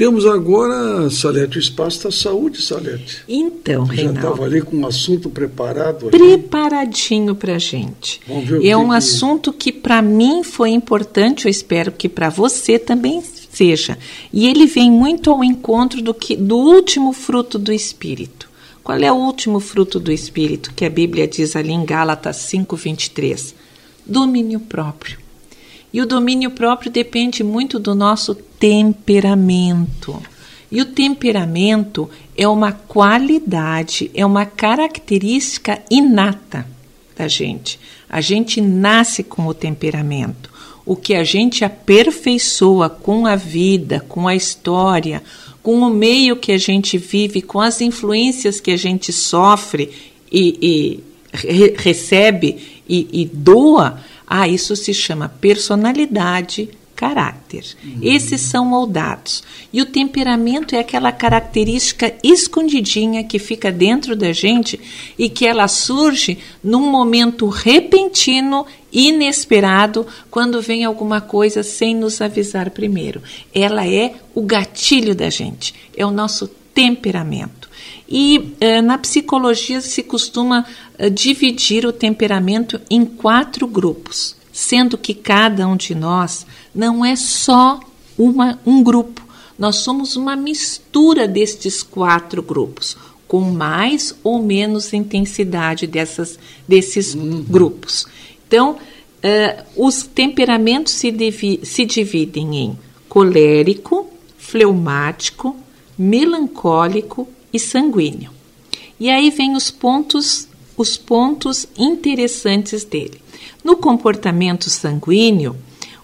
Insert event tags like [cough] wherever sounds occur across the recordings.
Temos agora, Salete, o espaço da saúde, Salete. Então, Você Reinaldo. Já estava ali com um assunto preparado. Preparadinho para gente. Vamos ver o é que um que- assunto que para mim foi importante, eu espero que para você também seja. E ele vem muito ao encontro do, que, do último fruto do Espírito. Qual é o último fruto do Espírito que a Bíblia diz ali em Gálatas 5,23? Domínio próprio. E o domínio próprio depende muito do nosso temperamento. E o temperamento é uma qualidade, é uma característica inata da gente. A gente nasce com o temperamento. O que a gente aperfeiçoa com a vida, com a história, com o meio que a gente vive, com as influências que a gente sofre e, e re- recebe e, e doa, ah, isso se chama personalidade, caráter. Esses são moldados. E o temperamento é aquela característica escondidinha que fica dentro da gente e que ela surge num momento repentino, inesperado, quando vem alguma coisa sem nos avisar primeiro. Ela é o gatilho da gente, é o nosso temperamento. E eh, na psicologia se costuma eh, dividir o temperamento em quatro grupos, sendo que cada um de nós não é só uma, um grupo, nós somos uma mistura destes quatro grupos, com mais ou menos intensidade dessas, desses grupos. Então, eh, os temperamentos se, divi- se dividem em colérico, fleumático, melancólico e sanguíneo. E aí vem os pontos, os pontos interessantes dele. No comportamento sanguíneo,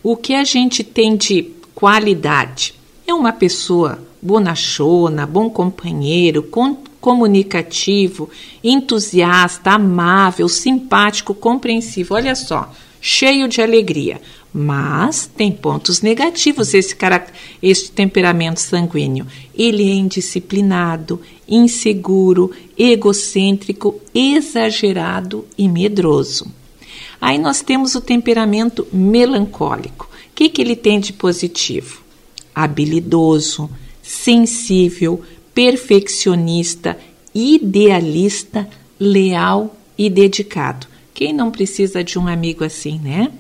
o que a gente tem de qualidade é uma pessoa bonachona, bom companheiro, com- comunicativo, entusiasta, amável, simpático, compreensivo. Olha só, cheio de alegria. Mas tem pontos negativos esse, esse temperamento sanguíneo. Ele é indisciplinado, inseguro, egocêntrico, exagerado e medroso. Aí nós temos o temperamento melancólico. O que, que ele tem de positivo? Habilidoso, sensível, perfeccionista, idealista, leal e dedicado. Quem não precisa de um amigo assim, né?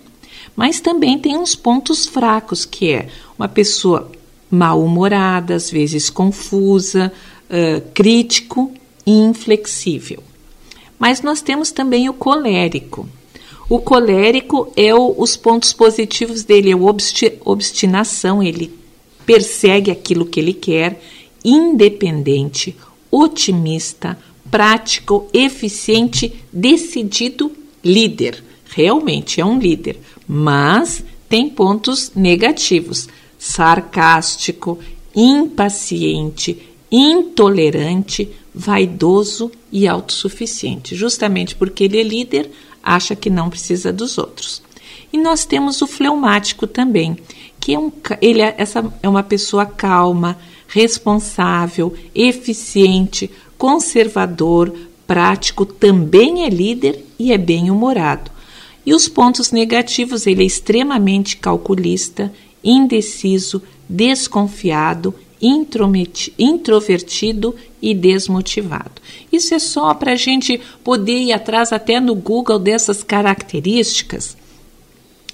Mas também tem uns pontos fracos, que é uma pessoa mal-humorada, às vezes confusa, ah, crítico e inflexível. Mas nós temos também o colérico. O colérico é o- os pontos positivos dele, é obsti- obstinação, ele persegue aquilo que ele quer, independente, otimista, prático, eficiente, decidido, líder. Realmente é um líder, mas tem pontos negativos: sarcástico, impaciente, intolerante, vaidoso e autossuficiente. Justamente porque ele é líder, acha que não precisa dos outros. E nós temos o fleumático também, que é um, ele é, essa é uma pessoa calma, responsável, eficiente, conservador, prático, também é líder e é bem-humorado. E os pontos negativos, ele é extremamente calculista, indeciso, desconfiado, introvertido e desmotivado. Isso é só para a gente poder ir atrás até no Google dessas características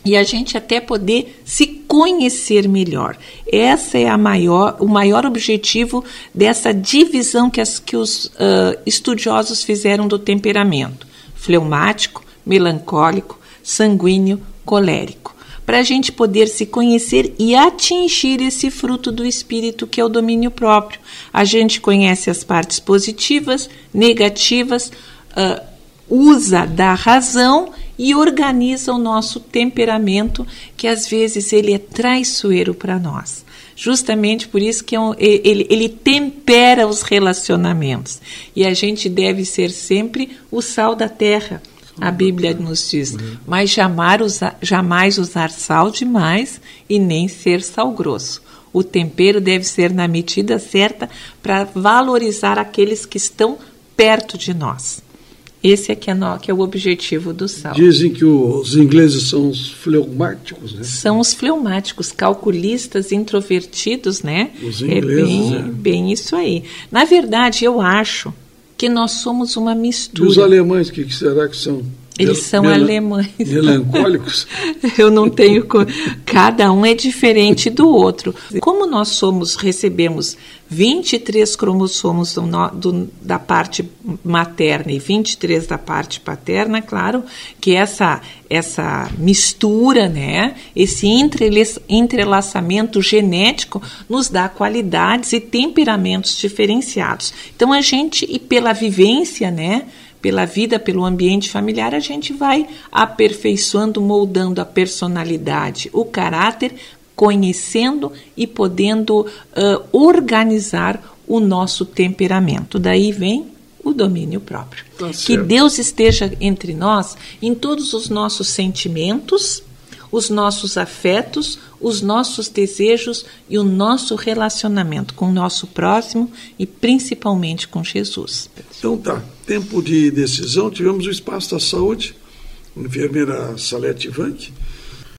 e a gente até poder se conhecer melhor. Essa é a maior, o maior objetivo dessa divisão que, as, que os ah, estudiosos fizeram do temperamento: fleumático, melancólico, sanguíneo, colérico. Para a gente poder se conhecer e atingir esse fruto do espírito que é o domínio próprio. A gente conhece as partes positivas, negativas, ah, usa da razão e organiza o nosso temperamento, que às vezes ele é traiçoeiro para nós. Justamente por isso que é ele, ele tempera os relacionamentos. E a gente deve ser sempre o sal da terra. A Bíblia nos diz, mas jamais usar, sal demais e nem ser sal grosso. O tempero deve ser na medida certa para valorizar aqueles que estão perto de nós. Esse é que é, no, que é o objetivo do sal. Dizem que os ingleses são os fleumáticos, né? São os fleumáticos, calculistas, introvertidos, né? Os ingleses, é bem, é. bem isso aí. Na verdade, eu acho que nós somos uma E mistura. os alemães, o que, que será que são? Eles são alemães. Melancólicos? [laughs] Eu não tenho. co- Cada um é diferente do outro. Como nós somos, recebemos 23 cromossomos do do- da parte materna e 23 da parte paterna, claro que essa, essa mistura, né, esse entrelaçamento genético nos dá qualidades e temperamentos diferenciados. Então a gente, e pela vivência, né, pela vida, pelo ambiente familiar, a gente vai aperfeiçoando, moldando a personalidade, o caráter, conhecendo e podendo ah, organizar o nosso temperamento. Daí vem o domínio próprio. Tá que. Deus esteja entre nós em todos os nossos sentimentos, os nossos afetos, os nossos desejos e o nosso relacionamento com o nosso próximo e principalmente com Jesus. Então tá, tempo de decisão, tivemos o Espaço da Saúde, enfermeira Salete Vanck,